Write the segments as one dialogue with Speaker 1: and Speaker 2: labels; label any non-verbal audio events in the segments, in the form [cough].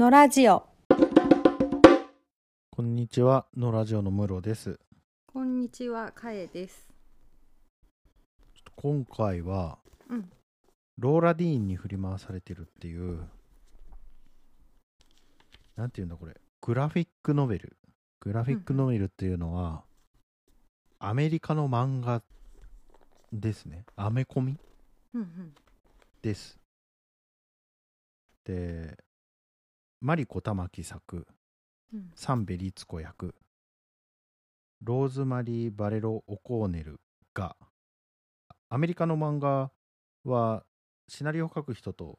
Speaker 1: のラジオ
Speaker 2: こんにちは、のラジオのムロです。
Speaker 1: こんにちはかえです
Speaker 2: 今回は、
Speaker 1: うん
Speaker 2: ローラ・ディーンに振り回されてるっていう、なんていうんだこれ、グラフィックノベル。グラフィックノベルっていうのは、アメリカの漫画ですね。アメコミ
Speaker 1: うんうん
Speaker 2: です。で、マリコ玉木作、
Speaker 1: うん。
Speaker 2: サンベリツコ役ローズマリー・バレロ・オコーネルがアメリカの漫画はシナリオを書く人と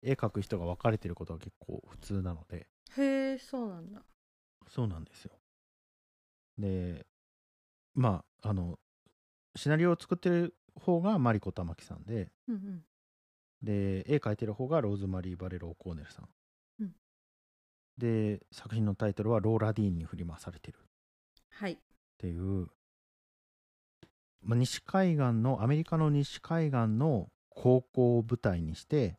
Speaker 2: 絵描く人が分かれてることが結構普通なので。
Speaker 1: へえそうなんだ。
Speaker 2: そうなんですよ。でまああのシナリオを作ってる方がマリコ玉木さんで
Speaker 1: うんうん。
Speaker 2: で絵描いてる方がローズマリー・バレロ・オコーネルさんで作品のタイトルは「ローラ・ディーンに振り回されてる」
Speaker 1: はい。
Speaker 2: っていう、まあ、西海岸のアメリカの西海岸の高校を舞台にして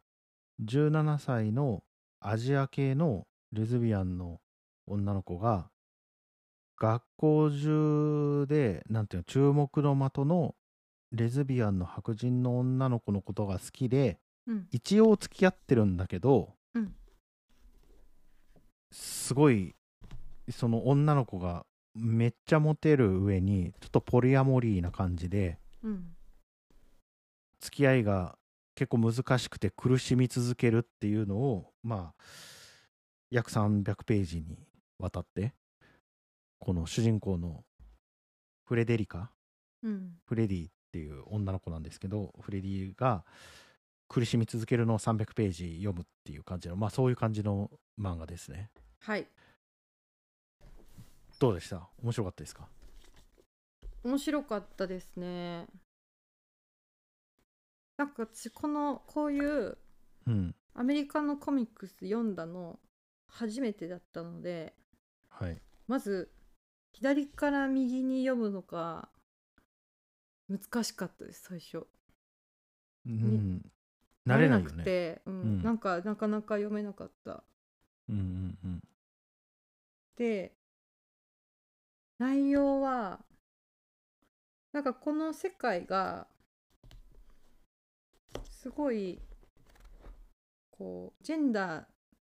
Speaker 2: 17歳のアジア系のレズビアンの女の子が学校中でなんていうの注目の的のレズビアンの白人の女の子のことが好きで
Speaker 1: うん。
Speaker 2: 一応付き合ってるんだけど、
Speaker 1: うん
Speaker 2: すごいその女の子がめっちゃモテる上にちょっとポリアモリーな感じで
Speaker 1: うん。
Speaker 2: 付き合いが結構難しくて苦しみ続けるっていうのをまあ約300ページにわたってこの主人公のフレデリカ？
Speaker 1: うん。
Speaker 2: フレディっていう女の子なんですけどフレディが苦しみ続けるのを300ページ読むっていう感じのまあそういう感じの漫画ですね。
Speaker 1: はい。
Speaker 2: どうでした？面白かったですか？
Speaker 1: 面白かったですね。なんか私このこういう
Speaker 2: うん。
Speaker 1: アメリカのコミックス読んだの初めてだったので
Speaker 2: はい。
Speaker 1: まず左から右に読むのが難しかったです最初。
Speaker 2: うん慣れな
Speaker 1: く
Speaker 2: ね
Speaker 1: て、うん。
Speaker 2: うん。
Speaker 1: なんかなかなか読めなかった。
Speaker 2: うんうんうん。
Speaker 1: で内容はなんかこの世界がすごいこうジェンダ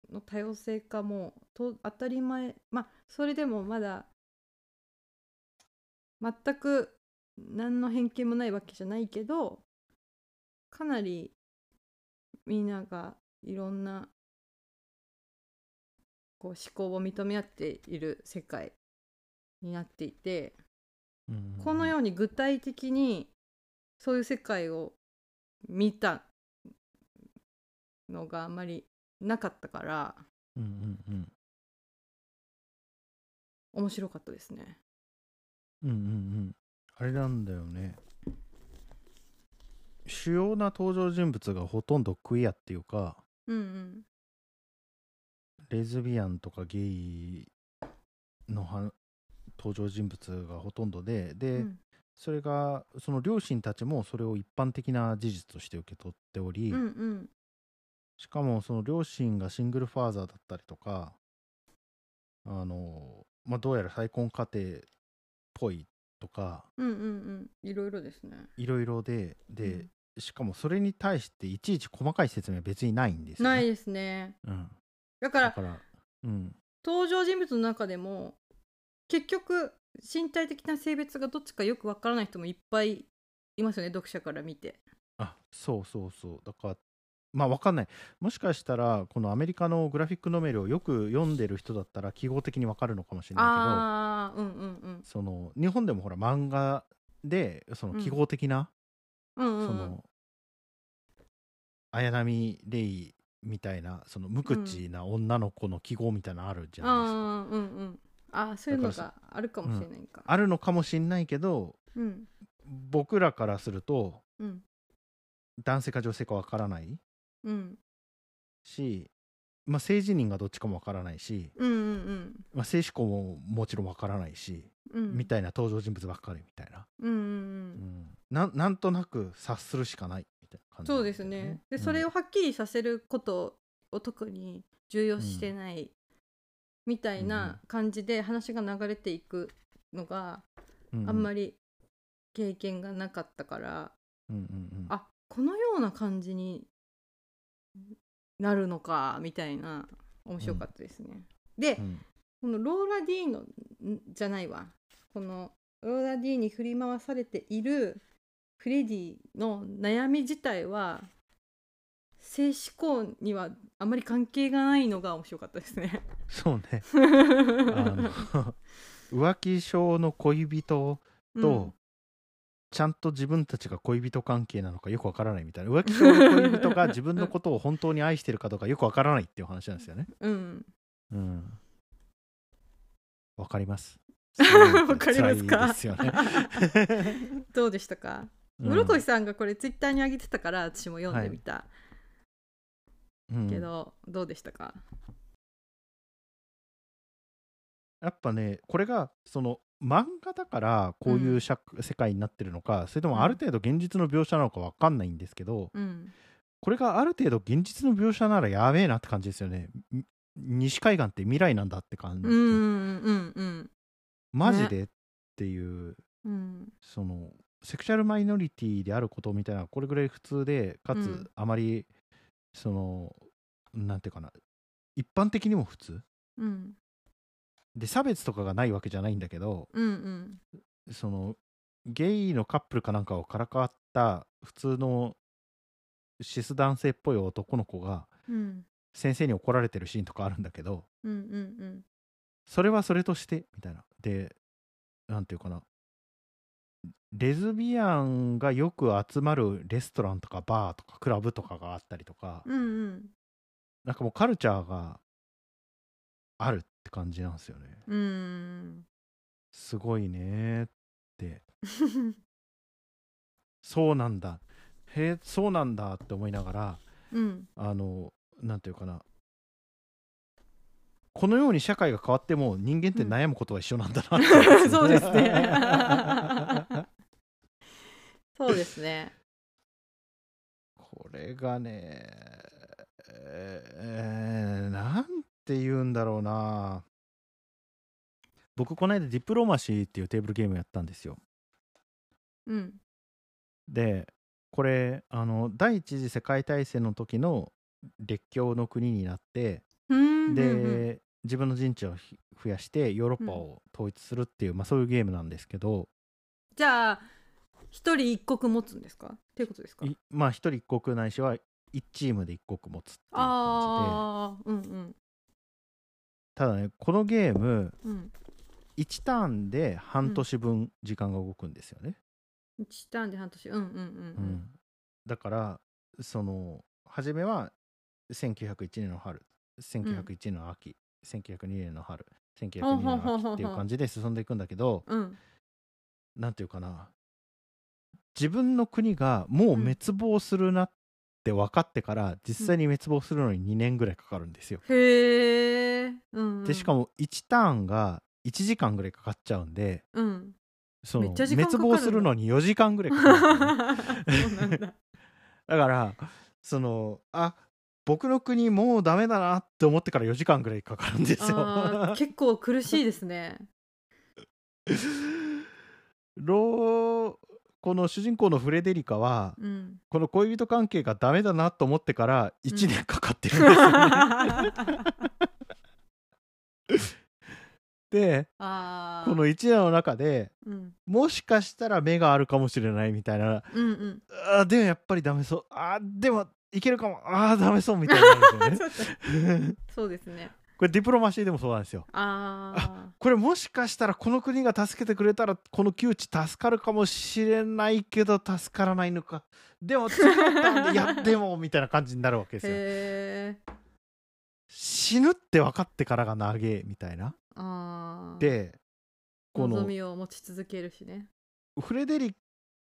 Speaker 1: ーの多様性化もと当たり前まあそれでもまだ全く何の偏見もないわけじゃないけどかなりみんながいろんなこう思考を認め合っている世界になっていて
Speaker 2: うん
Speaker 1: このように具体的にそういう世界を見たのがあまりなかったから
Speaker 2: うんうんうん
Speaker 1: 面白かったですね。
Speaker 2: うんうんうん。あれなんだよね。主要な登場人物がほとんどクイアっていうか
Speaker 1: うんうん。
Speaker 2: レズビアンとかゲイのは登場人物がほとんどでで、
Speaker 1: うん。
Speaker 2: それがその両親たちもそれを一般的な事実として受け取っており、
Speaker 1: うんうん。
Speaker 2: しかもその両親がシングルファーザーだったりとかあの、まあ、どうやら再婚家庭っぽいとか
Speaker 1: うんうんうんいろいろですね。
Speaker 2: いろいろでで、しかもそれに対していちいち細かい説明は別にないんですよ、ね。
Speaker 1: ないですね。
Speaker 2: うん、
Speaker 1: だから
Speaker 2: だから、うん、
Speaker 1: 登場人物の中でも結局身体的な性別がどっちかよくわからない人もいっぱいいますよね読者から見て。
Speaker 2: あそうそうそうだからまあわかんない。もしかしたらこのアメリカのグラフィックノベルをよく読んでる人だったら記号的にわかるのかもしれない
Speaker 1: ああうんうんうん。
Speaker 2: けどその日本でもほら漫画でその記号的な、
Speaker 1: うん。うんうん。
Speaker 2: その綾波レイみたいなその無口な女の子の記号みたいなのあるじゃないですか、
Speaker 1: ああうんうんああそういうの
Speaker 2: だから
Speaker 1: があるかもしれないか。
Speaker 2: あるのかもしんないけど
Speaker 1: うん。
Speaker 2: 僕らからすると
Speaker 1: うん。
Speaker 2: 男性か女性かわからない
Speaker 1: うん。
Speaker 2: し、まあ、性自認がどっちかもわからないし、
Speaker 1: うんうん
Speaker 2: まあ、性思考ももちろんわからないし、
Speaker 1: うん。うん
Speaker 2: みたいな登場人物ばっかりみたいな、
Speaker 1: うんうんう
Speaker 2: うん。んなんなんとなく察するしかないみたいな感じ
Speaker 1: そうですね。でそれを
Speaker 2: を、
Speaker 1: はっきりさせることを特に重要視してないみたいな感じで話が流れていくのが
Speaker 2: うん。
Speaker 1: あんまり経験がなかったから、
Speaker 2: うんうんうん。
Speaker 1: あこのような感じになるのかみたいな。面白かったですね。で、
Speaker 2: うん。
Speaker 1: このローラ・ディーンのんじゃないわ。このローラ・ディーンに振り回されているフレディの悩み自体は性思考にはあまり関係がないのが面白かったですね。
Speaker 2: そうね。[laughs] [laughs] 浮気症の恋人と、ちゃんと自分たちが恋人関係なのかよくわからないみたいな浮気症の恋人が自分のことを本当に愛してるかどうかよくわからないっていう話なんですよね。
Speaker 1: うん、
Speaker 2: うん。わかります。
Speaker 1: わかりますか？
Speaker 2: すよね。
Speaker 1: どうでしたか、
Speaker 2: うん
Speaker 1: 室越さんがこれツイッターに上げてたから私も読んでみた
Speaker 2: うん
Speaker 1: けど、どうでしたか？
Speaker 2: やっぱねこれがその漫画だからこういう社、世界になってるのかそれともある程度現実の描写なのかわかんないんですけど、
Speaker 1: うん。
Speaker 2: これがある程度現実の描写ならやべえなって感じですよね。み西海岸って未来なんだって感じ。
Speaker 1: うんうんうん
Speaker 2: マジで、っていう
Speaker 1: うん。
Speaker 2: そのセクシャルマイノリティであることみたいなこれぐらい普通でか
Speaker 1: うん。
Speaker 2: つあまり、そのなんていうかな。一般的にも普通。
Speaker 1: うん
Speaker 2: で差別とかがないわけじゃないんだけど
Speaker 1: うんうん。
Speaker 2: そのゲイのカップルかなんかをからかった普通のシス男性っぽい男の子が
Speaker 1: うん。
Speaker 2: 先生に怒られてるシーンとかあるんだけど
Speaker 1: うんうん
Speaker 2: それはそれとしてみたいな。でなんていうかな。レズビアンがよく集まるレストランとかバーとかクラブとかがあったりとか、
Speaker 1: うんうん。
Speaker 2: なんかもうカルチャーがあるって感じなんですよね。
Speaker 1: うん。
Speaker 2: すごいねって。そうなんだ。へえそうなんだって思いながら
Speaker 1: うん。
Speaker 2: あのなんていうかな。このように社会が変わっても人間って悩むことは一緒なんだなって思います [laughs]
Speaker 1: そうですね。[laughs] そうですね。
Speaker 2: これがねえーなんて言うんだろうな。僕この間ディプロマシーっていうテーブルゲームやったんですよ。
Speaker 1: うん。
Speaker 2: でこれあの第一次世界大戦の時の列強の国になって
Speaker 1: うん
Speaker 2: で、
Speaker 1: うんうん。
Speaker 2: 自分の陣地をひ増やしてヨーロッパを統一するっていう、まあ、そういうゲームなんですけど。
Speaker 1: じゃあ一人一国持つんですか？っていうことですか？
Speaker 2: いまあ一人一国ないしは一チームで一国持つっていう感じで。
Speaker 1: うんうん
Speaker 2: ただねこのゲーム
Speaker 1: うん。
Speaker 2: 1ターンで半年分時間が動くんですよね、
Speaker 1: 1ターンで半年。うんうんうん
Speaker 2: うん。だからその初めは1901年の春1901年の秋、1902年の春1902年の秋っていう感じで進んでいくんだけど
Speaker 1: うんうん。
Speaker 2: なんていうかな。自分の国がもう滅亡するなって分かってから実際に滅亡するのに2年ぐらいかかるんですよ。
Speaker 1: へえ、うんうん、
Speaker 2: でしかも1ターンが1時間ぐらいかかっちゃうんで
Speaker 1: うん。
Speaker 2: その滅亡するのに4時間ぐらいかかる
Speaker 1: だ。[laughs]
Speaker 2: だからそのあ僕の国もうダメだなって思ってから4時間ぐらいかかるんですよ。
Speaker 1: 結構苦しいですね。[laughs]
Speaker 2: ローこの主人公のフレデリカは
Speaker 1: うん。
Speaker 2: この恋人関係がダメだなと思ってから1年かかってるんですよね。でこの1年の中で
Speaker 1: うん。
Speaker 2: もしかしたら目があるかもしれないみたいな。
Speaker 1: うんうん。
Speaker 2: あでもやっぱりダメそう。あでもいけるかも。あダメそうみたいになね。[laughs]
Speaker 1: そうですね
Speaker 2: これディプロマシーでもそうなんですよ。
Speaker 1: あ
Speaker 2: これもしかしたらこの国が助けてくれたらこの窮地助かるかもしれないけど助からないのか。でも次だったんでいやでもみたいな感じになるわけ
Speaker 1: ー
Speaker 2: ですよ。死ぬって分かってからが長えみたいな。でこの
Speaker 1: 望みを持ち続けるしね。
Speaker 2: フレデリ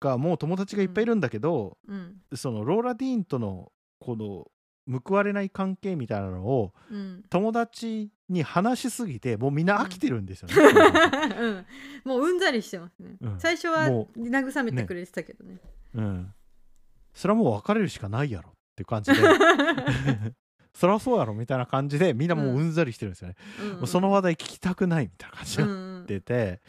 Speaker 2: カも友達がいっぱいいるんだけど、
Speaker 1: うん。
Speaker 2: そのローラ・ディーンとのこの報われない関係みたいなのを
Speaker 1: うん。
Speaker 2: 友達に話しすぎてもうみんな飽きてるんですよね、[laughs]
Speaker 1: うん、もううんざりしてますね、
Speaker 2: うん。
Speaker 1: 最初は
Speaker 2: も
Speaker 1: 慰めてくれてたけどね。
Speaker 2: うん、それはもう別れるしかないやろっていう感じで。[laughs] そりゃそうやろみたいな感じでみんなもううんざりしてるんですよね、
Speaker 1: うん。
Speaker 2: もうその話題聞きたくないみたいな感じにな
Speaker 1: うんうん。
Speaker 2: ってて、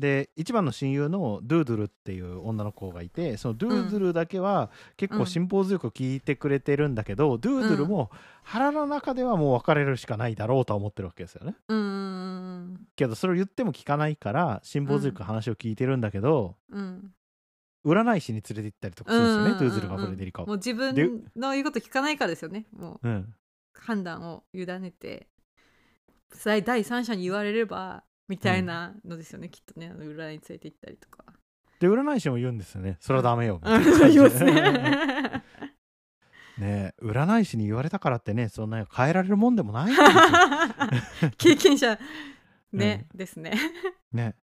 Speaker 2: で一番の親友のドゥードゥルっていう女の子がいてそのドゥードゥルだけは結構辛抱強く聞いてくれてるんだけど、ドゥードゥルも腹の中ではもう別れるしかないだろうとは思ってるわけですよね。
Speaker 1: うんうん
Speaker 2: けどそれを言っても聞かないから辛抱強く話を聞いてるんだけど、
Speaker 1: うん。
Speaker 2: 占い師に連れて行ったりとかするんですよね、
Speaker 1: うん
Speaker 2: ドゥードゥルがフレデリカを。
Speaker 1: もう自分の言うこと聞かないからですよねもう。
Speaker 2: うん。
Speaker 1: 判断を委ねて。第第三者に言われればみたいなのですよね、きっとねあの裏に連れて行ったりとか。
Speaker 2: で占い師も言うんですよね。それはダメよ
Speaker 1: 言いますね。[laughs]
Speaker 2: ねえ占い師に言われたからってねそんな変えられるもんでもない [laughs]
Speaker 1: 経験者ね、ですね。
Speaker 2: ね。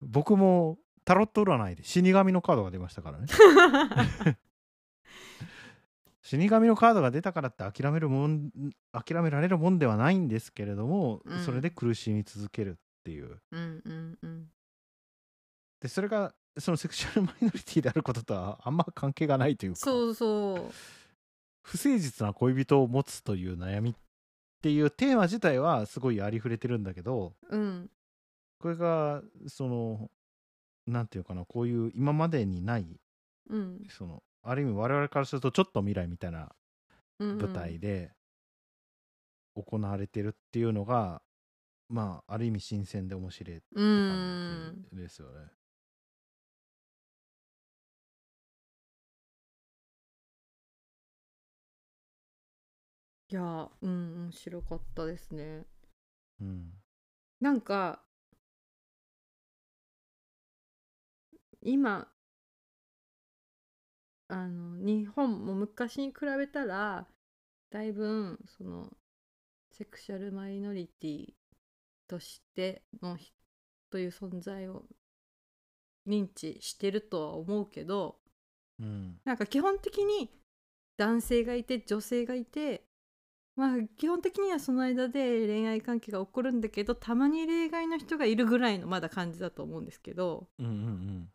Speaker 2: 僕もタロット占いで死神のカードが出ましたからね [laughs] 死神のカードが出たからって諦めるもん諦められるもんではないんですけれども、
Speaker 1: うん。
Speaker 2: それで苦しみ続けるっていう。
Speaker 1: うんうんうん。
Speaker 2: でそれがそのセクシュアルマイノリティであることとはあんま関係がないというか
Speaker 1: そうそう。
Speaker 2: 不誠実な恋人を持つという悩みっていうテーマ自体はすごいありふれてるんだけど
Speaker 1: うん。
Speaker 2: これがそのなんていうかなこういう今までにない
Speaker 1: うん。
Speaker 2: そのある意味我々からするとちょっと未来みたいな
Speaker 1: うん
Speaker 2: 舞台で行われてるっていうのが、まあある意味新鮮で面白いって
Speaker 1: う
Speaker 2: 感
Speaker 1: ん
Speaker 2: じですよね。
Speaker 1: いやうん面白かったですね。
Speaker 2: うん
Speaker 1: なんか今あの日本も昔に比べたらだいぶそのセクシャルマイノリティとしてのひという存在を認知してるとは思うけど
Speaker 2: うん。
Speaker 1: なんか基本的に男性がいて女性がいてまあ基本的にはその間で恋愛関係が起こるんだけどたまに例外の人がいるぐらいのまだ感じだと思うんですけど
Speaker 2: うんうん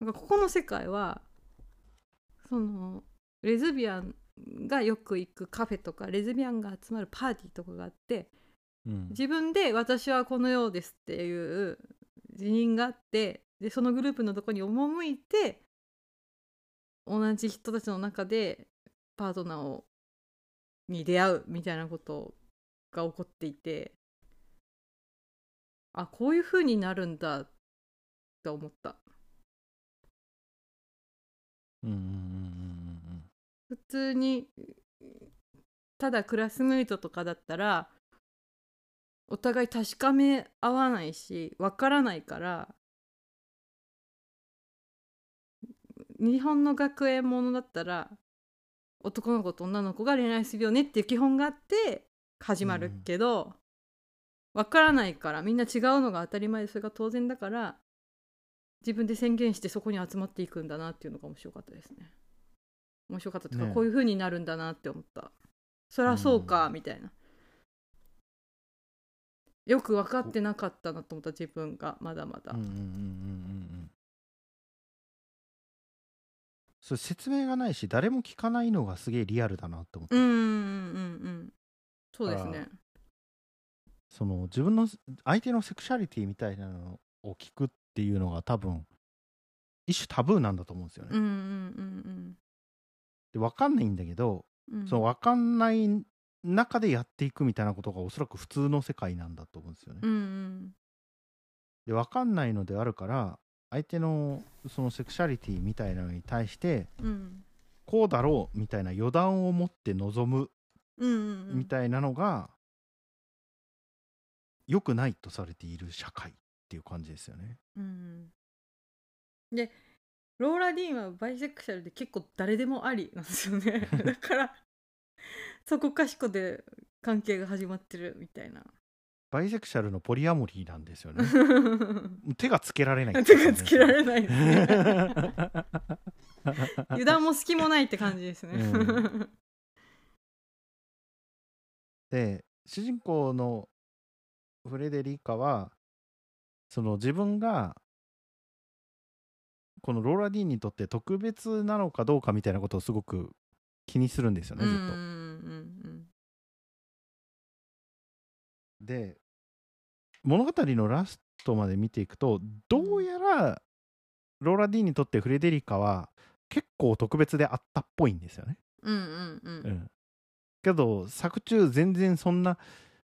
Speaker 1: なんかここの世界はそのレズビアンがよく行くカフェとかレズビアンが集まるパーティーとかがあって
Speaker 2: うん。
Speaker 1: 自分で私はこのようですっていう辞任があってでそのグループのとこに赴いて同じ人たちの中でパートナーをに出会うみたいなことが起こっていてあこういう風になるんだって思った普通にただクラスメイトとかだったらお互い確かめ合わないしわからないから日本の学園ものだったら男の子と女の子が恋愛するよねっていう基本があって始まるけど、わからないからみんな違うのが当たり前でそれが当然だから自分で宣言してそこに集まっていくんだなっていうのが面白かったですね。面白かったというか、
Speaker 2: ね
Speaker 1: こういう風になるんだなって思った。そりゃそうか、みたいな。よく分かってなかったなと思った自分がまだまだ、
Speaker 2: うんうんうんうんうんうん。それ説明がないし誰も聞かないのがすげえリアルだなって思って、
Speaker 1: うんうんうんうんそうですね。
Speaker 2: その自分の相手のセクシャリティみたいなのを聞くっていうのが多分一種タブーなんだと思うんですよね。
Speaker 1: うんうん
Speaker 2: で分かんないんだけど、
Speaker 1: うん。うん
Speaker 2: その分かんない中でやっていくみたいなことがおそらく普通の世界なんだと思うんですよね。
Speaker 1: うんうん。
Speaker 2: で分かんないのであるから相手のそのセクシャリティみたいなのに対して
Speaker 1: うん。
Speaker 2: こうだろうみたいな予断を持って臨む
Speaker 1: うんうんうん。
Speaker 2: みたいなのが良くないとされている社会っていう感じですよね。
Speaker 1: うんでローラ・ディーンはバイセクシャルで結構誰でもありなんですよね [laughs] だからそこかしこで関係が始まってるみたいな
Speaker 2: バイセクシャルのポリアモリーなんですよね。[laughs] 手がつけられない
Speaker 1: 手がつけられないですね。[laughs] 油断も隙もないって感じですね、
Speaker 2: うで主人公のフレデリカはその自分がこのローラ・ディーンにとって特別なのかどうかみたいなことをすごく気にするんですよねずっと。で物語のラストまで見ていくとどうやらローラ・ディーンにとってフレデリカは結構特別であったっぽいんですよね。けど作中全然そんな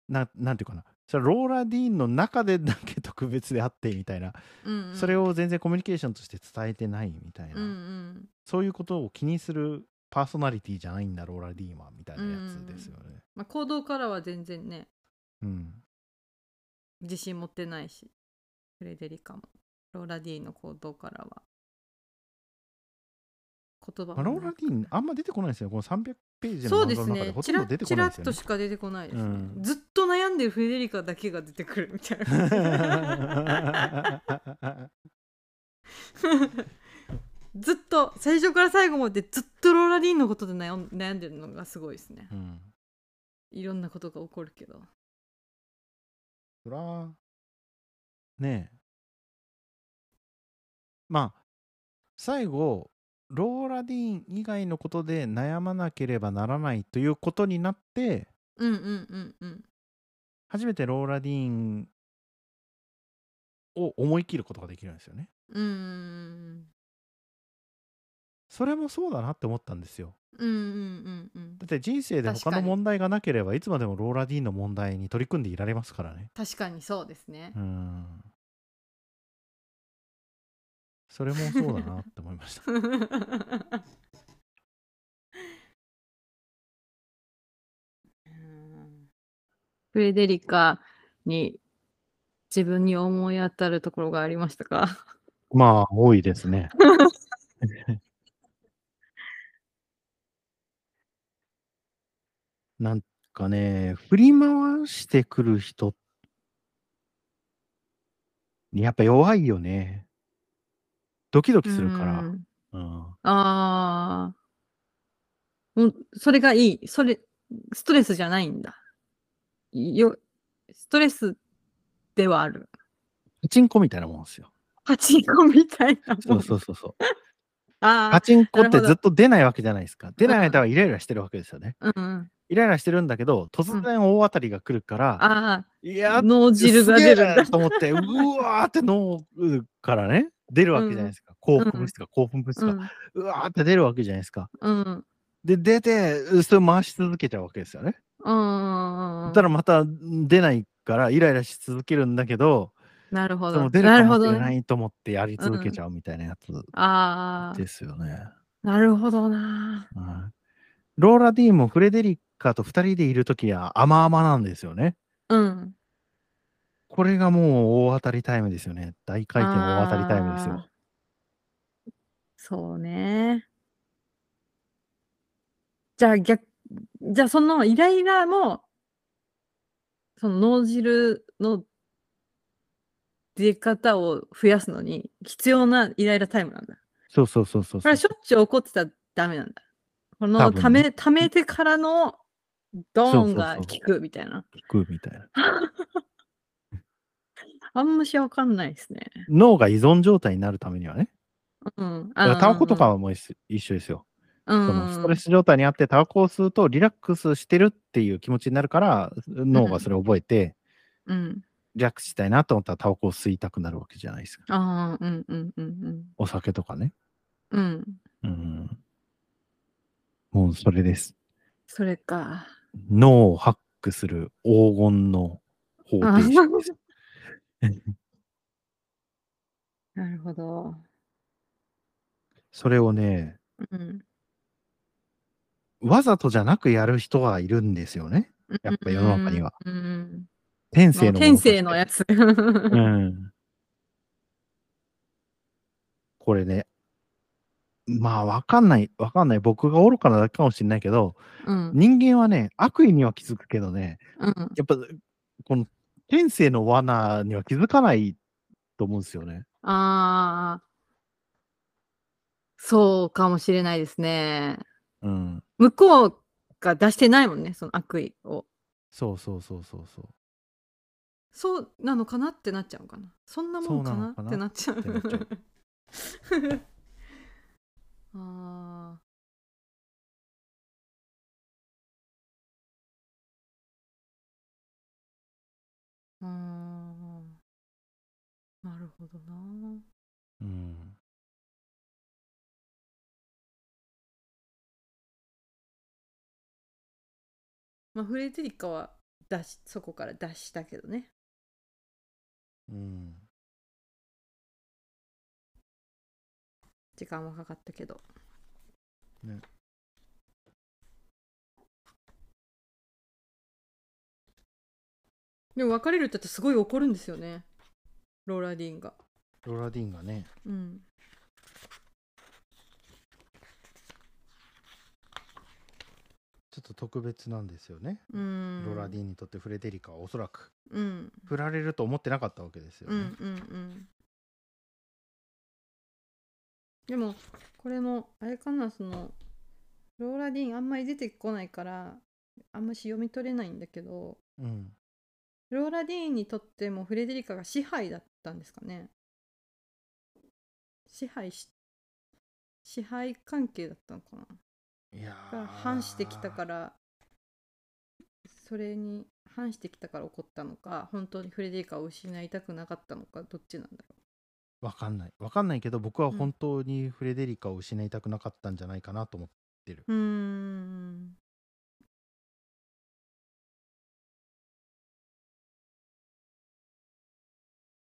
Speaker 2: ななんていうかなそれはローラ・ディーンの中でだけ特別であってみたいな、
Speaker 1: うんうん。
Speaker 2: それを全然コミュニケーションとして伝えてないみたいな、
Speaker 1: うんうん
Speaker 2: そういうことを気にするパーソナリティじゃないんだローラ・ディーンはみたいなやつですよね。
Speaker 1: まあ、行動からは全然ね。
Speaker 2: うん。
Speaker 1: 自信持ってないしフレデリカも。ローラ・ディーンの行動からは。言葉
Speaker 2: まあ、ローラ・ディーンあんま出てこないですよこの300ページ
Speaker 1: そうです
Speaker 2: の漫画の中で
Speaker 1: ね
Speaker 2: ほとんど出てこないですよね。
Speaker 1: ッとしか出てこないですね、
Speaker 2: うん。
Speaker 1: ずっと悩んでるフレデリカだけが出てくるみたいなずっと最初から最後までずっとローラ・ディーンのことで悩ん悩んでるのがすごいですね。
Speaker 2: うん。
Speaker 1: いろんなことが起こるけど。
Speaker 2: そらねえ。まあ最後ローラ・ディーン以外のことで悩まなければならないということになって
Speaker 1: うんうんうんうん。
Speaker 2: 初めてローラ・ディーンを思い切ることができるんですよね。
Speaker 1: うんうん
Speaker 2: それもそうだなって思ったんですよ。
Speaker 1: うんうんうんうん。
Speaker 2: だって人生で他の問題がなければいつまでもローラ・ディーンの問題に取り組んでいられますからね。
Speaker 1: 確かにそうですね。
Speaker 2: う。んそれもそうだなって思いました。[laughs]
Speaker 1: フレデリカに自分に思い当たるところがありましたか？
Speaker 2: まあ多いですね。[laughs] なんかね、振り回してくる人にやっぱ弱いよね。ドキドキするから。
Speaker 1: うん
Speaker 2: うん。
Speaker 1: ああ。うん、それがいい。それ、ストレスじゃないんだ。よ、ストレスではある。
Speaker 2: パチンコみたいなもんですよ。
Speaker 1: パチンコみたいなもん。
Speaker 2: そうそうそうそう。
Speaker 1: あ
Speaker 2: パチンコってずっと出ないわけじゃないですか。出ない間はイライラしてるわけですよね。
Speaker 1: あ。うんうん。
Speaker 2: イライラしてるんだけど、突然大当たりが来るから、
Speaker 1: あ
Speaker 2: いや
Speaker 1: あ、脳汁が出るんだ。
Speaker 2: と思って、うわーって脳からね、出るわけじゃないですか。幸福物質が、興奮物質が、
Speaker 1: うん。
Speaker 2: うわーって出るわけじゃないですか。
Speaker 1: うん。
Speaker 2: で、出て、それ回し続けちゃうわけですよね。
Speaker 1: うん。
Speaker 2: たらまた出ないからイライラし続けるんだけど、
Speaker 1: なるほど。
Speaker 2: 出る
Speaker 1: なるほど
Speaker 2: かもしれな
Speaker 1: ね。
Speaker 2: いと思ってやり続けちゃうみたいなやつ
Speaker 1: ああ。
Speaker 2: ですよね。
Speaker 1: なるほどな。
Speaker 2: はいローラ・ディーンもフレデリカと2人でいるときは甘々なんですよね。
Speaker 1: うん。
Speaker 2: これがもう大当たりタイムですよね。大回転大当たりタイムですよ
Speaker 1: そうね。じゃあ逆、じゃあそのイライラも、その脳汁の出方を増やすのに必要なイライラタイムなんだ。
Speaker 2: そうそうそうそう
Speaker 1: これはしょっちゅう起こってたらダメなんだ。こ
Speaker 2: 多
Speaker 1: のため、ためてからのドーンが効くみたいな。
Speaker 2: 聞くみたいな。[laughs]
Speaker 1: あんましわかんないですね。
Speaker 2: 脳が依存状態になるためにはね。
Speaker 1: うん。
Speaker 2: だからタバコと
Speaker 1: は、
Speaker 2: かはもう一緒ですよ。
Speaker 1: うん、
Speaker 2: そのストレス状態にあってタバコを吸うとリラックスしてるっていう気持ちになるから脳がそれを覚えて、
Speaker 1: うん。
Speaker 2: リラックスしたいなと思ったらタバコを吸いたくなるわけじゃないですか。
Speaker 1: ああ、うんうんうん
Speaker 2: お酒とかね。
Speaker 1: うん。うん。
Speaker 2: うん。もうそれです。
Speaker 1: それか。
Speaker 2: 脳をハックする黄金の方程式です。[laughs] [laughs]
Speaker 1: なるほど。
Speaker 2: それをね、
Speaker 1: うん。
Speaker 2: わざとじゃなくやる人はいるんですよね。やっぱ世の中には。天性のもの
Speaker 1: 天
Speaker 2: として
Speaker 1: 性のやつ。
Speaker 2: うん。これね、まあわかんない、わかんない。僕が愚かなだけかもしれないけど、
Speaker 1: うん。
Speaker 2: 人間はね、悪意には気づくけどね、
Speaker 1: うん。
Speaker 2: やっぱ、この天性の罠には気づかないと思うんですよね。
Speaker 1: ああ。そうかもしれないですね。
Speaker 2: うん。
Speaker 1: 向こうが出してないもんね、その悪意を。
Speaker 2: そうそうそうそうそう。
Speaker 1: そうなのかなってなっちゃうかな。そんなもんかなってなっちゃう。[laughs] ほどな。
Speaker 2: うん。
Speaker 1: まあフレデリカは出しそこから脱したけどね。
Speaker 2: うん。
Speaker 1: 時間はかかったけど。
Speaker 2: ね。
Speaker 1: でも別れるって言ってすごい怒るんですよねローラ・ディーンが
Speaker 2: ローラディーンがね。
Speaker 1: うん。
Speaker 2: ちょっと特別なんですよね、
Speaker 1: うん。
Speaker 2: ローラディーンにとってフレデリカはおそらく。
Speaker 1: うん。
Speaker 2: 振られると思ってなかったわけですよね、
Speaker 1: うんうんうん。でもこれもあれかなそのローラ・ディーンあんまり出てこないからあんまし読み取れないんだけど
Speaker 2: うん。
Speaker 1: ローラ・ディーンにとってもフレデリカが支配だったんですかね。支配し支配関係だったのかな。い
Speaker 2: や
Speaker 1: が反してきたからそれに反してきたから起こったのか本当にフレデリカを失いたくなかったのかどっちなんだろ
Speaker 2: わかんない。わかんないけど僕は本当にフレデリカを失いたくなかったんじゃないかなと思ってる、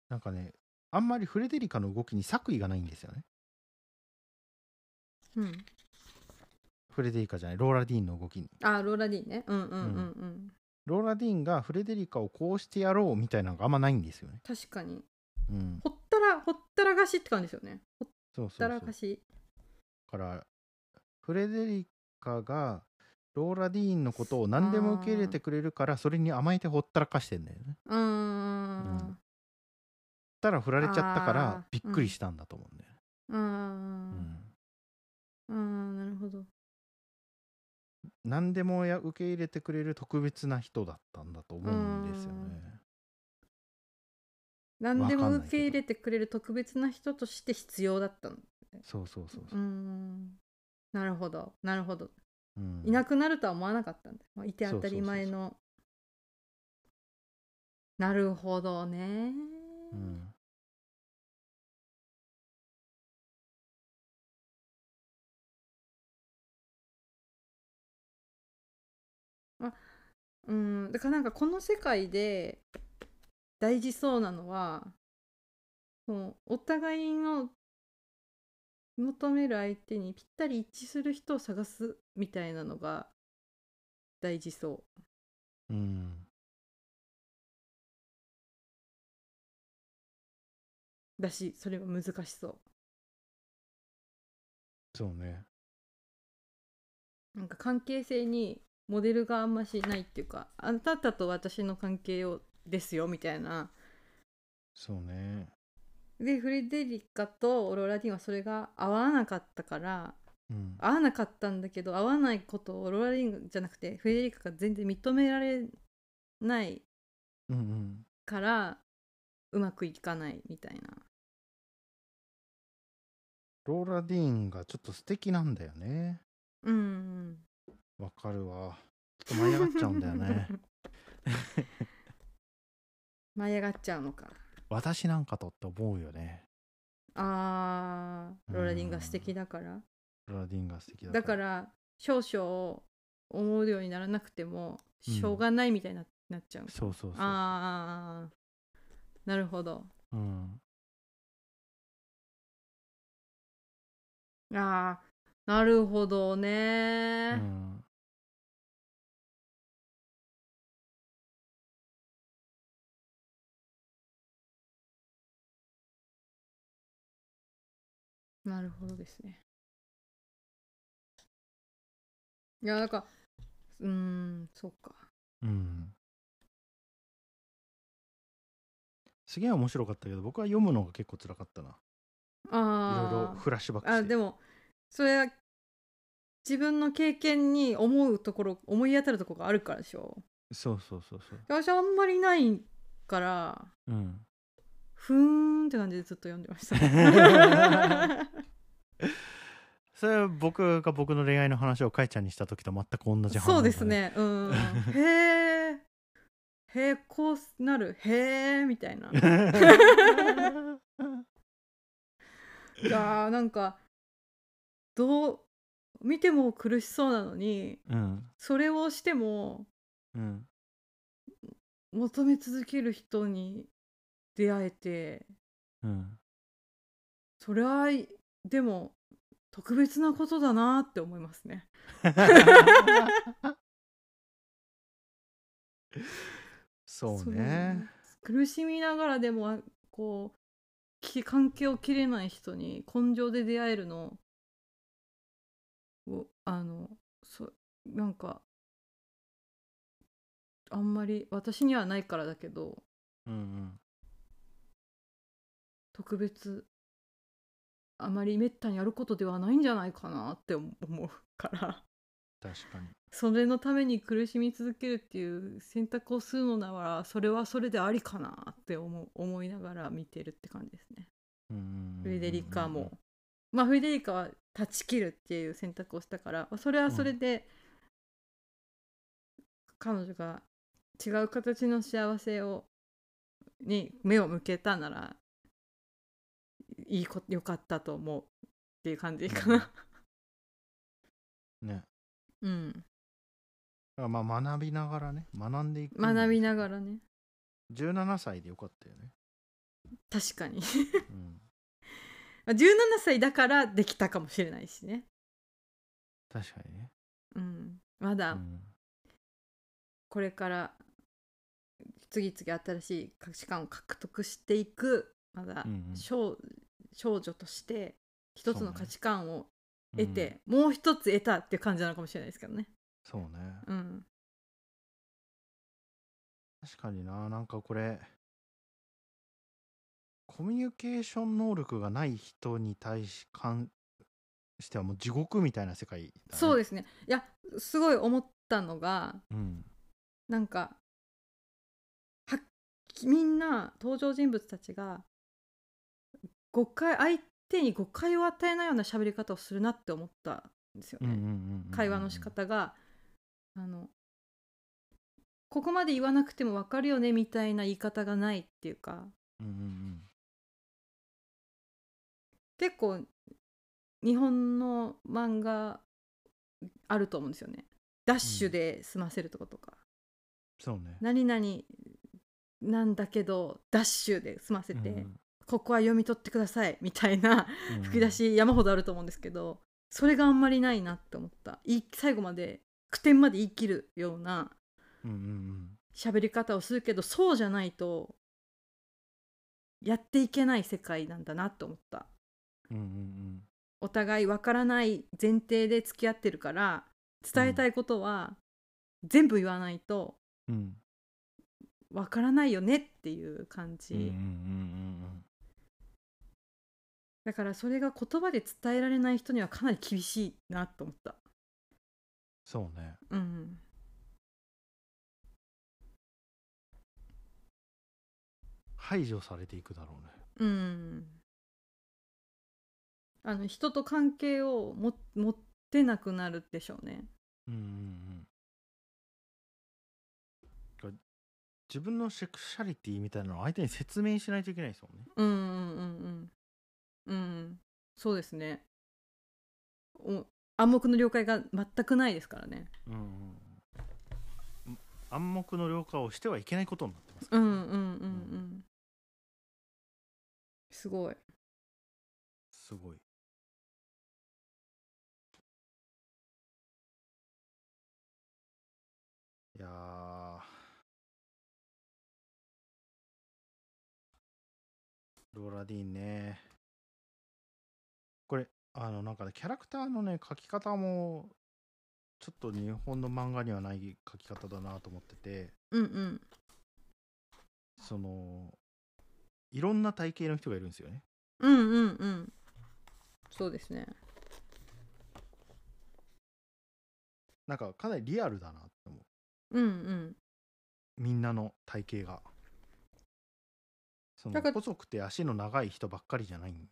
Speaker 2: なんかねあんまりフレデリカの動きに作為がないんですよね。
Speaker 1: うん。
Speaker 2: フレデリカじゃないローラ・ディーンの動きに。
Speaker 1: あローラ・ディーンね。うんうんうんうん、
Speaker 2: ローラ・ディーンがフレデリカをこうしてやろうみたいなのがあんまないんですよね。
Speaker 1: 確かに。
Speaker 2: うん。
Speaker 1: ほったらほったらかしって感じですよね。ほっ
Speaker 2: そうそう
Speaker 1: た
Speaker 2: そう。だ
Speaker 1: らかし
Speaker 2: からフレデリカがローラ・ディーンのことを何でも受け入れてくれるからそれに甘えてほったらかしてんだよね。
Speaker 1: うーん。
Speaker 2: うんたら振られちゃったか
Speaker 1: あ
Speaker 2: ら
Speaker 1: ー。
Speaker 2: びっくりしたんだと思うんだよね、
Speaker 1: う
Speaker 2: ん。
Speaker 1: ん。うん。なるほど。
Speaker 2: 何でもや受け入れてくれる特別な人だったんだと思うんですよね。
Speaker 1: 何でも受け入れてくれる特別な人として必要だったの
Speaker 2: そうそうそうそう。う、
Speaker 1: ーん。なるほど。なるほど。
Speaker 2: うん。
Speaker 1: いなくなるとは思わなかったんだ、まあ、いて当たり前の。なるほどね
Speaker 2: うん。
Speaker 1: うん。だからなんかこの世界で大事そうなのはもうお互いの求める相手にぴったり一致する人を探すみたいなのが大事そう。
Speaker 2: うん
Speaker 1: だしそれは難しそう。
Speaker 2: そうね。
Speaker 1: なんか関係性にモデルがあんましないっていうかあなたと私の関係をですよみたいな。
Speaker 2: そうね。
Speaker 1: でフレデリカとオローラ・ディーンはそれが合わなかったから
Speaker 2: うん。
Speaker 1: 合わなかったんだけど合わないことをオローラ・ディーンじゃなくてフレデリカが全然認められない
Speaker 2: うんうん。
Speaker 1: からうまくいかないみたいな
Speaker 2: ローラ・ディーンがちょっと素敵なんだよね。
Speaker 1: うん
Speaker 2: わかるわ。ちょっと舞い上がっちゃうんだよね。[laughs]
Speaker 1: 舞い上がっちゃうのか。
Speaker 2: 私なんかとって思うよね。
Speaker 1: あーローラ・ディーンが素敵だから。
Speaker 2: ローラ・ディーンが素敵だ
Speaker 1: だから少々思うようにならなくても
Speaker 2: うん。
Speaker 1: しょうがないみたいにな,、なっちゃう。
Speaker 2: そうそうそう。
Speaker 1: ああなるほど。
Speaker 2: うん
Speaker 1: ああなるほど
Speaker 2: う
Speaker 1: ね、
Speaker 2: ん。
Speaker 1: なるほどですね。いやなんかうーんそうか。
Speaker 2: うん。すげえ面白かったけど僕は読むのが結構辛かったないろい
Speaker 1: あ
Speaker 2: ろフラッシュバックして。
Speaker 1: あでもそれは自分の経験に思うところ思い当たるところがあるからでしょ？
Speaker 2: そうそうそうそう。
Speaker 1: 私あんまりないから
Speaker 2: うん。
Speaker 1: ふーんって感じでずっと読んでました。[laughs]
Speaker 2: それは僕が僕の恋愛の話をかいちゃんにした時と全く同じ反応だ、
Speaker 1: そうですね。うん。へえへへえこうなる。へえみたいな [laughs] いやーなんかどう見ても苦しそうなのに
Speaker 2: うん
Speaker 1: それをしても
Speaker 2: うん
Speaker 1: 求め続ける人に出会えて
Speaker 2: うん
Speaker 1: それはでも特別なことだなって思いますね。[laughs]
Speaker 2: そうね
Speaker 1: 苦しみながらでもあこうき関係を切れない人に根性で出会えるのをあのそなんかあんまり私にはないからだけど
Speaker 2: うんうん。
Speaker 1: 特別あまりめったにやることではないんじゃないかなって思うから。
Speaker 2: 確かに
Speaker 1: それのために苦しみ続けるっていう選択をするのならそれはそれでありかなって思う思いながら見てるって感じですね。フレデリカも。まあフレデリカは断ち切るっていう選択をしたからそれはそれで、彼女が違う形の幸せをに目を向けたならいいこよかったと思うっていう感じかな。
Speaker 2: ね
Speaker 1: うん、
Speaker 2: らまあ学びながらね学んでいく。
Speaker 1: 学びながらね。
Speaker 2: 17歳でよかったよね、
Speaker 1: 確かに。
Speaker 2: うん、
Speaker 1: まあ17歳だからできたかもしれないしね。
Speaker 2: 確かにね、
Speaker 1: うん、まだ。
Speaker 2: うん。
Speaker 1: これから次々新しい価値観を獲得していくまだ
Speaker 2: うんうん。
Speaker 1: 少,、少女として一つの価値観を得て、もう一つ得たっていう感じなのかもしれないですけどね。
Speaker 2: そうね。
Speaker 1: うん、
Speaker 2: 確かにな。なんかこれコミュニケーション能力がない人に対し関してはもう地獄みたいな世界だ、ね、
Speaker 1: そうですね。いやすごい思ったのが
Speaker 2: うん。
Speaker 1: なんかはみんな登場人物たちが誤解相手に誤解を与えないような喋り方をするなって思ったんですよね。会話の仕方があのここまで言わなくても分かるよねみたいな言い方がないっていうか。
Speaker 2: うんうん
Speaker 1: 結構日本の漫画あると思うんですよね。ダッシュで済ませるとことか、
Speaker 2: そうね。
Speaker 1: 何々なんだけどダッシュで済ませて、
Speaker 2: うん
Speaker 1: ここは読み取ってくださいみたいな
Speaker 2: うん。
Speaker 1: 吹き出し山ほどあると思うんですけどそれがあんまりないなって思った。い最後まで句点まで言い切るような喋り方をするけどそうじゃないとやっていけない世界なんだなと思った。
Speaker 2: うんうん
Speaker 1: お互いわからない前提で付き合ってるから伝えたいことは全部言わないと
Speaker 2: うん。うん
Speaker 1: わからないよねっていう感じ、
Speaker 2: うんうんうんうん。
Speaker 1: だからそれが言葉で伝えられない人にはかなり厳しいなと思った
Speaker 2: そうね。
Speaker 1: うん
Speaker 2: 排除されていくだろうね。
Speaker 1: うんあの人と関係をも持ってなくなるでしょうね。
Speaker 2: うんうんうん。が自分のセクシャリティみたいなのを相手に説明しないといけないですもんね。
Speaker 1: うんうんうん。うんうん。そうですね。お暗黙の了解が全くないですからね。
Speaker 2: うんうん。うん暗黙の了解をしてはいけないことになってますからね。
Speaker 1: うんうんうんうん。すごい。
Speaker 2: すごい。いやー。ローラ・ディーンねあのなんかねキャラクターのね描き方もちょっと日本の漫画にはない描き方だなと思ってて。
Speaker 1: うんうん。
Speaker 2: そのいろんな体型の人がいるんですよね。
Speaker 1: うんうんうん。そうですね。
Speaker 2: なんかかなりリアルだなって思う。
Speaker 1: うんうん。
Speaker 2: みんなの体型が。その細くて足の長い人ばっかりじゃないん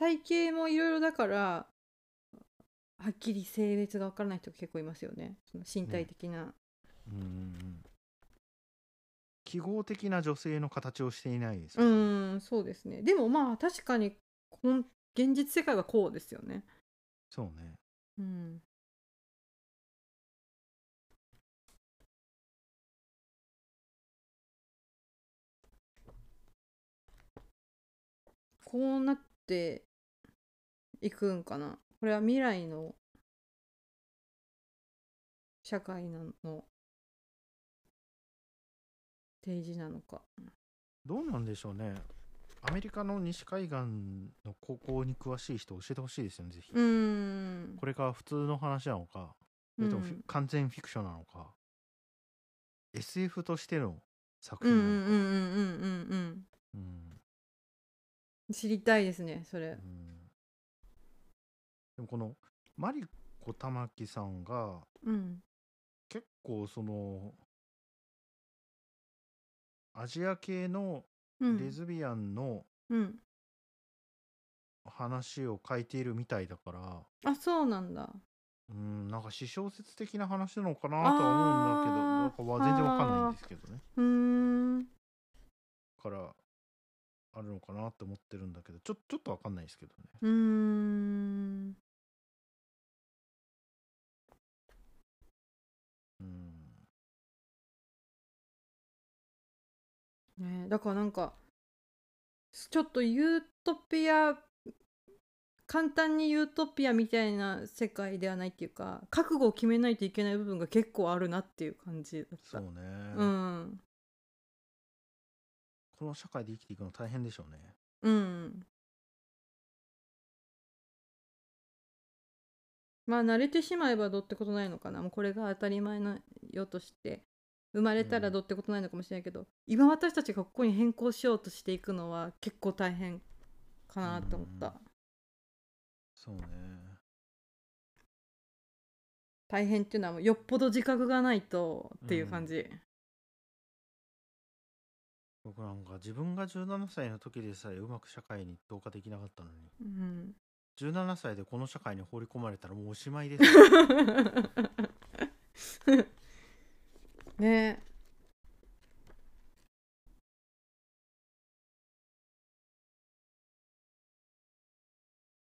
Speaker 1: 体型もいろいろだからはっきり性別が分からない人が結構いますよね。その身体的な、
Speaker 2: うんうん記号的な女性の形をしていないですね、
Speaker 1: んそうですね。でもまあ確かに現実世界はこうですよね。
Speaker 2: そうね。
Speaker 1: うん。こうなっていくんかな。これは未来の社会なの。提示なのか。
Speaker 2: どうなんでしょうね。アメリカの西海岸の高校に詳しい人教えてほしいですよねぜひ、
Speaker 1: うーん。
Speaker 2: これが普通の話なのかそれともフィ
Speaker 1: うん。
Speaker 2: 完全フィクションなのか。SF としての作品なのか、
Speaker 1: うん。知りたいですねそれ。
Speaker 2: うんでもこのマリコ玉木さんが
Speaker 1: うん
Speaker 2: 結構そのアジア系の
Speaker 1: うん
Speaker 2: レズビアンの
Speaker 1: うん
Speaker 2: 話を書いているみたいだから、
Speaker 1: あそうなんだ
Speaker 2: うん、なんか私小説的な話なのかなとは思うんだけど、なんかは全然わかんないんですけどね。
Speaker 1: うーん
Speaker 2: から、あるのかなって思ってるんだけど、ちょちょっとわかんないですけどね。
Speaker 1: うん。ね。だからなんかちょっとユートピア簡単にユートピアみたいな世界ではないっていうか覚悟を決めないといけない部分が結構あるなっていう感じだった。
Speaker 2: そうね、
Speaker 1: うん。
Speaker 2: この社会で生きていくの大変でしょうね。
Speaker 1: うん。まあ慣れてしまえばどうってことないのかな。もうこれが当たり前のよとして生まれたらどうってことないのかもしれないけど、今私たちがここに変更しようとしていくのは結構大変かなと思った、
Speaker 2: そうね。
Speaker 1: 大変っていうのはもうよっぽど自覚がないとっていう感じ、
Speaker 2: 僕なんか自分が17歳の時でさえうまく社会に同化できなかったのに、
Speaker 1: うん、
Speaker 2: 17歳でこの社会に放り込まれたらもうおしまいです。よ。[laughs]
Speaker 1: ね。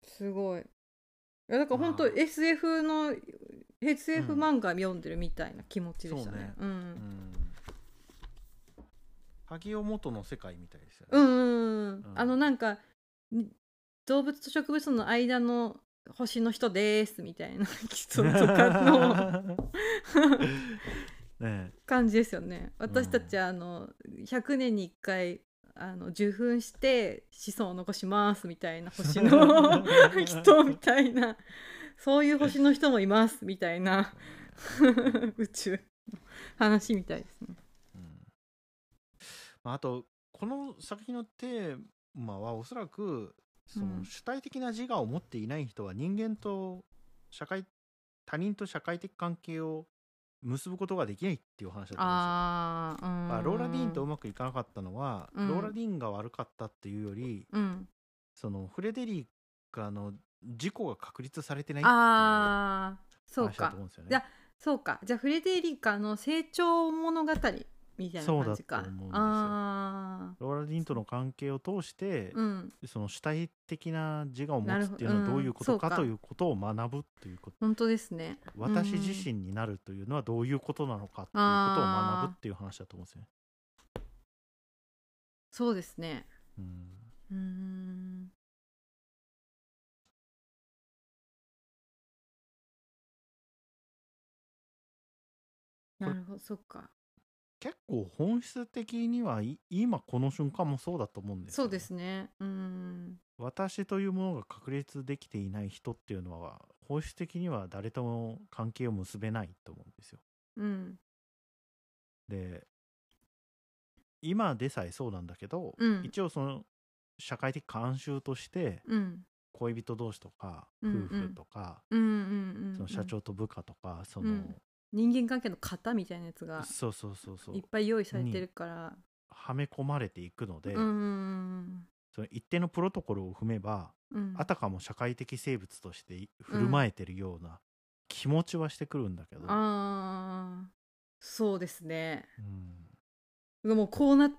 Speaker 1: すごい。いやだから本当
Speaker 2: まあ
Speaker 1: SF の SF
Speaker 2: うん。
Speaker 1: 漫画読んでるみたいな気持ちでしたね,、う
Speaker 2: ん。ん。萩尾元の世界みたいですよね。
Speaker 1: うんうんうん
Speaker 2: うん。
Speaker 1: あのなんかに動物と植物の間の星の人ですみたいな。[laughs] 人とかの。
Speaker 2: ね [laughs]
Speaker 1: 感じですよね。私たちはあの100年に1回あの受粉して子孫を残しますみたいな星の [laughs] 人みたいな。そういう星の人もいますみたいな宇宙の話みたいですね。
Speaker 2: うん。まあ、あとこの作品のテーマはおそらくそ
Speaker 1: うん。
Speaker 2: の主体的な自我を持っていない人は人間と社会他人と社会的関係を結ぶことができないっていう話だったんですよ。
Speaker 1: あー
Speaker 2: まあ、ローラ・ディーンとうまくいかなかったのは、
Speaker 1: うん
Speaker 2: ローラ・ディーンが悪かったっていうより
Speaker 1: うん、
Speaker 2: そのフレデリカの事故が確立されてないっていう
Speaker 1: あそう
Speaker 2: 話だ
Speaker 1: か
Speaker 2: と思うんですよね。
Speaker 1: じゃそうかじゃあフレデリカの成長物語みたいな感じか。
Speaker 2: そうだと思うんですよ。
Speaker 1: あ
Speaker 2: ローラ・ディーンとの関係を通して、
Speaker 1: ーうん。
Speaker 2: その主体的な自我を持つっていうのはどういうこと
Speaker 1: か
Speaker 2: かということを学ぶっていうこと、
Speaker 1: 本当ですね。
Speaker 2: 私自身になるというのはどういうことなのかっていうことを学ぶっていう話だと思うんですよね。
Speaker 1: そうですね。
Speaker 2: うん。
Speaker 1: うーん。なるほどそっか
Speaker 2: 結構本質的にはい今この瞬間もそうだと思うんですよ、
Speaker 1: そうですね。うーん。
Speaker 2: 私というものが確立できていない人っていうのは本質的には誰とも関係を結べないと思うんですよ。
Speaker 1: うん。
Speaker 2: で今でさえそうなんだけど、
Speaker 1: うん。
Speaker 2: 一応その社会的慣習として
Speaker 1: うん。
Speaker 2: 恋人同士とか夫婦とか、その社長と部下とかその、
Speaker 1: うん人間関係の型みたいなやつが
Speaker 2: そうそうそうそう。
Speaker 1: いっぱい用意されてるから。
Speaker 2: はめ込まれていくので、
Speaker 1: うんうん
Speaker 2: その一定のプロトコルを踏めば、
Speaker 1: うん。
Speaker 2: あたかも社会的生物として振る舞えてるような気持ちはしてくるんだけど、
Speaker 1: あーそうですね。
Speaker 2: うん。
Speaker 1: もうこうな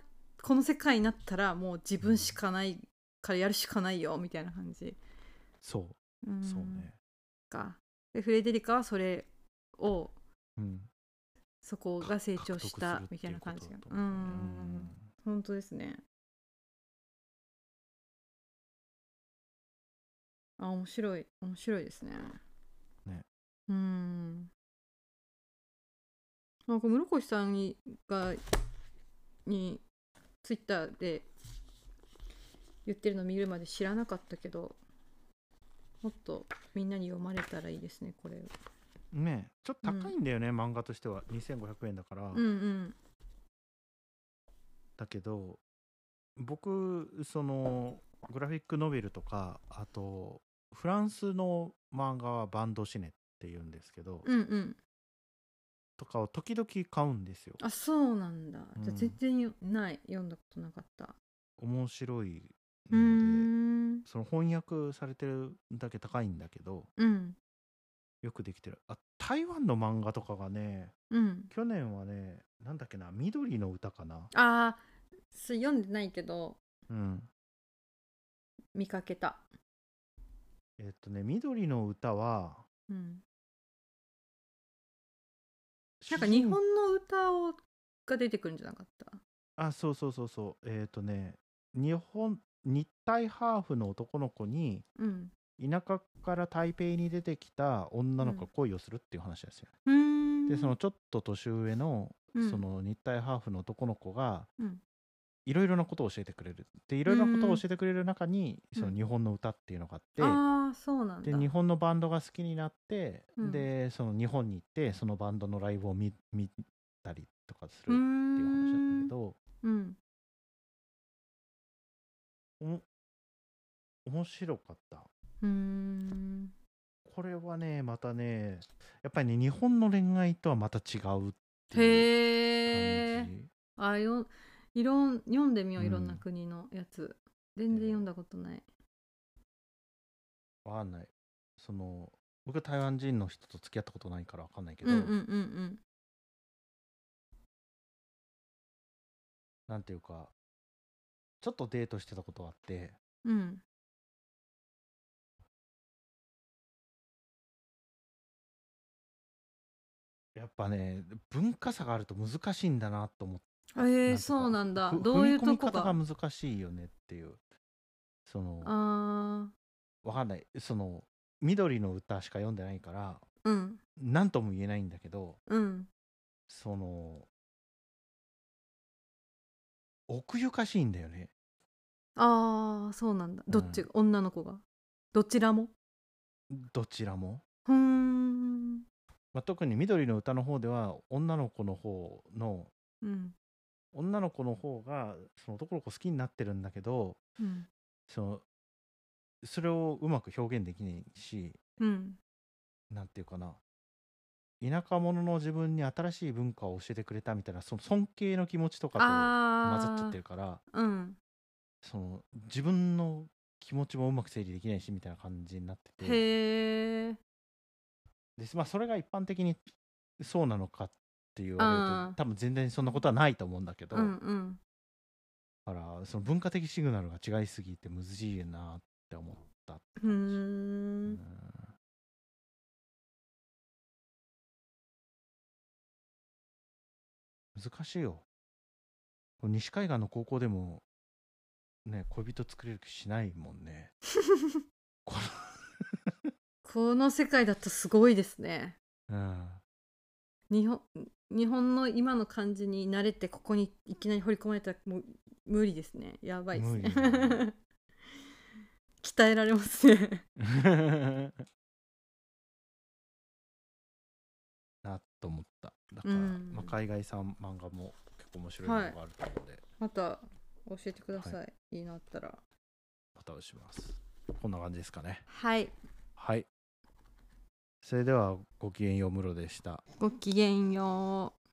Speaker 1: この世界になったらもう自分しかないからやるしかないよみたいな感じ。
Speaker 2: そう。うそうね
Speaker 1: か。でフレデリカはそれを
Speaker 2: うん。
Speaker 1: そこが成長し
Speaker 2: 獲
Speaker 1: たみたいな感じ。がうん。本当ですね。あ面白い。面白いですね。
Speaker 2: ね。
Speaker 1: うん。なんか室越さんにがにツイッターで言ってるの見るまで知らなかったけどもっとみんなに読まれたらいいですねこれ
Speaker 2: ねちょっと高いんだよね、漫画としては。2500円だから、
Speaker 1: うんうん。
Speaker 2: だけど僕そのグラフィックノベルとかあとフランスの漫画はバンドシネっていうんですけど、
Speaker 1: うんうん。
Speaker 2: とかを時々買うんですよ。
Speaker 1: あそうなんだ。じゃあ
Speaker 2: うん
Speaker 1: 全然よない読んだことなかった。
Speaker 2: 面白いので
Speaker 1: ん。
Speaker 2: その翻訳されてるだけ高いんだけど
Speaker 1: うん
Speaker 2: よくできてる。あ台湾の漫画とかがね
Speaker 1: うん。
Speaker 2: 去年はねなんだっけな緑の歌かな？
Speaker 1: ああ読んでないけど
Speaker 2: うん。
Speaker 1: 見かけた。
Speaker 2: えっとね緑の歌は
Speaker 1: うん。なんか日本の歌をが出てくるんじゃなかった？
Speaker 2: あそうそうそうそう。えっ、とね日本日体ハーフの男の子に
Speaker 1: うん
Speaker 2: 田舎から台北に出てきた女の子が恋をするっていう話ですよ、
Speaker 1: うーん。
Speaker 2: でそのちょっと年上の、
Speaker 1: うん。
Speaker 2: その日体ハーフの男の子が
Speaker 1: うん。
Speaker 2: いろいろなことを教えてくれるでいろいろなことを教えてくれる中に、
Speaker 1: うん。
Speaker 2: その日本の歌っていうのがあって、
Speaker 1: ああそうなんだ。
Speaker 2: で日本のバンドが好きになって、
Speaker 1: うん。
Speaker 2: でその日本に行ってそのバンドのライブを見見たりとかするっていう話なんだけど、
Speaker 1: うん。
Speaker 2: お面白かった
Speaker 1: うーん。
Speaker 2: これはねまたねやっぱりね日本の恋愛とはまた違うっていう
Speaker 1: へえ
Speaker 2: 感じ
Speaker 1: あよいろん読んでみよう
Speaker 2: うん
Speaker 1: いろんな国のやつ、全然読んだことない。
Speaker 2: わかんない。その僕台湾人の人と付き合ったことないからわかんないけど、
Speaker 1: うんうんうん
Speaker 2: なんていうかちょっとデートしてたことがあって。
Speaker 1: うんうん
Speaker 2: やっぱね文化差があると難しいんだなと思って。
Speaker 1: えー、そうなんだ。
Speaker 2: ふ
Speaker 1: どういうとこが？
Speaker 2: が難しいよねっていうその
Speaker 1: あ
Speaker 2: わかんない。その緑の歌しか読んでないから
Speaker 1: ーうん。
Speaker 2: 何とも言えないんだけど
Speaker 1: うん。
Speaker 2: その奥ゆかしいんだよね。
Speaker 1: ああそうなんだ。どっち、
Speaker 2: う
Speaker 1: 女の子が？どちらも？
Speaker 2: どちらも、
Speaker 1: ふーん
Speaker 2: まあ、特に緑の歌の方では女の子の方の
Speaker 1: うん。
Speaker 2: 女の子の方がその男の子好きになってるんだけど
Speaker 1: うん。
Speaker 2: そのそれをうまく表現できないし
Speaker 1: うん。
Speaker 2: なんていうかな。田舎者の自分に新しい文化を教えてくれたみたいなその尊敬の気持ちとかと混
Speaker 1: あ
Speaker 2: ざっちゃってるから
Speaker 1: うん。
Speaker 2: その自分の気持ちもうまく整理できないしみたいな感じになってて。
Speaker 1: へえ
Speaker 2: で、まあ、それが一般的にそうなのかって言われると多分全然そんなことはないと思うんだけど、
Speaker 1: うんうん。
Speaker 2: だからその文化的シグナルが違いすぎて難しいなって思ったって感じ。
Speaker 1: ん。
Speaker 2: うん。難しいよ。西海岸の高校でもね恋人作れる気しないもんね。こ [laughs]
Speaker 1: この世界だとすごいですね。
Speaker 2: の
Speaker 1: 日本日本の今の感じに慣れてここにいきなり掘り込まれたらもう無理ですね。やばいです
Speaker 2: ね。[laughs]
Speaker 1: 鍛えられますね。
Speaker 2: う [laughs] んなと思った。だから、
Speaker 1: うん。
Speaker 2: まあ、海外産漫画も結構面白いのがあると思うので、
Speaker 1: また教えてください、い、いのあったら。
Speaker 2: また押します。こんな感じですかね。
Speaker 1: はい。
Speaker 2: はいそれではごきげんようムロでした。
Speaker 1: ごきげんよう。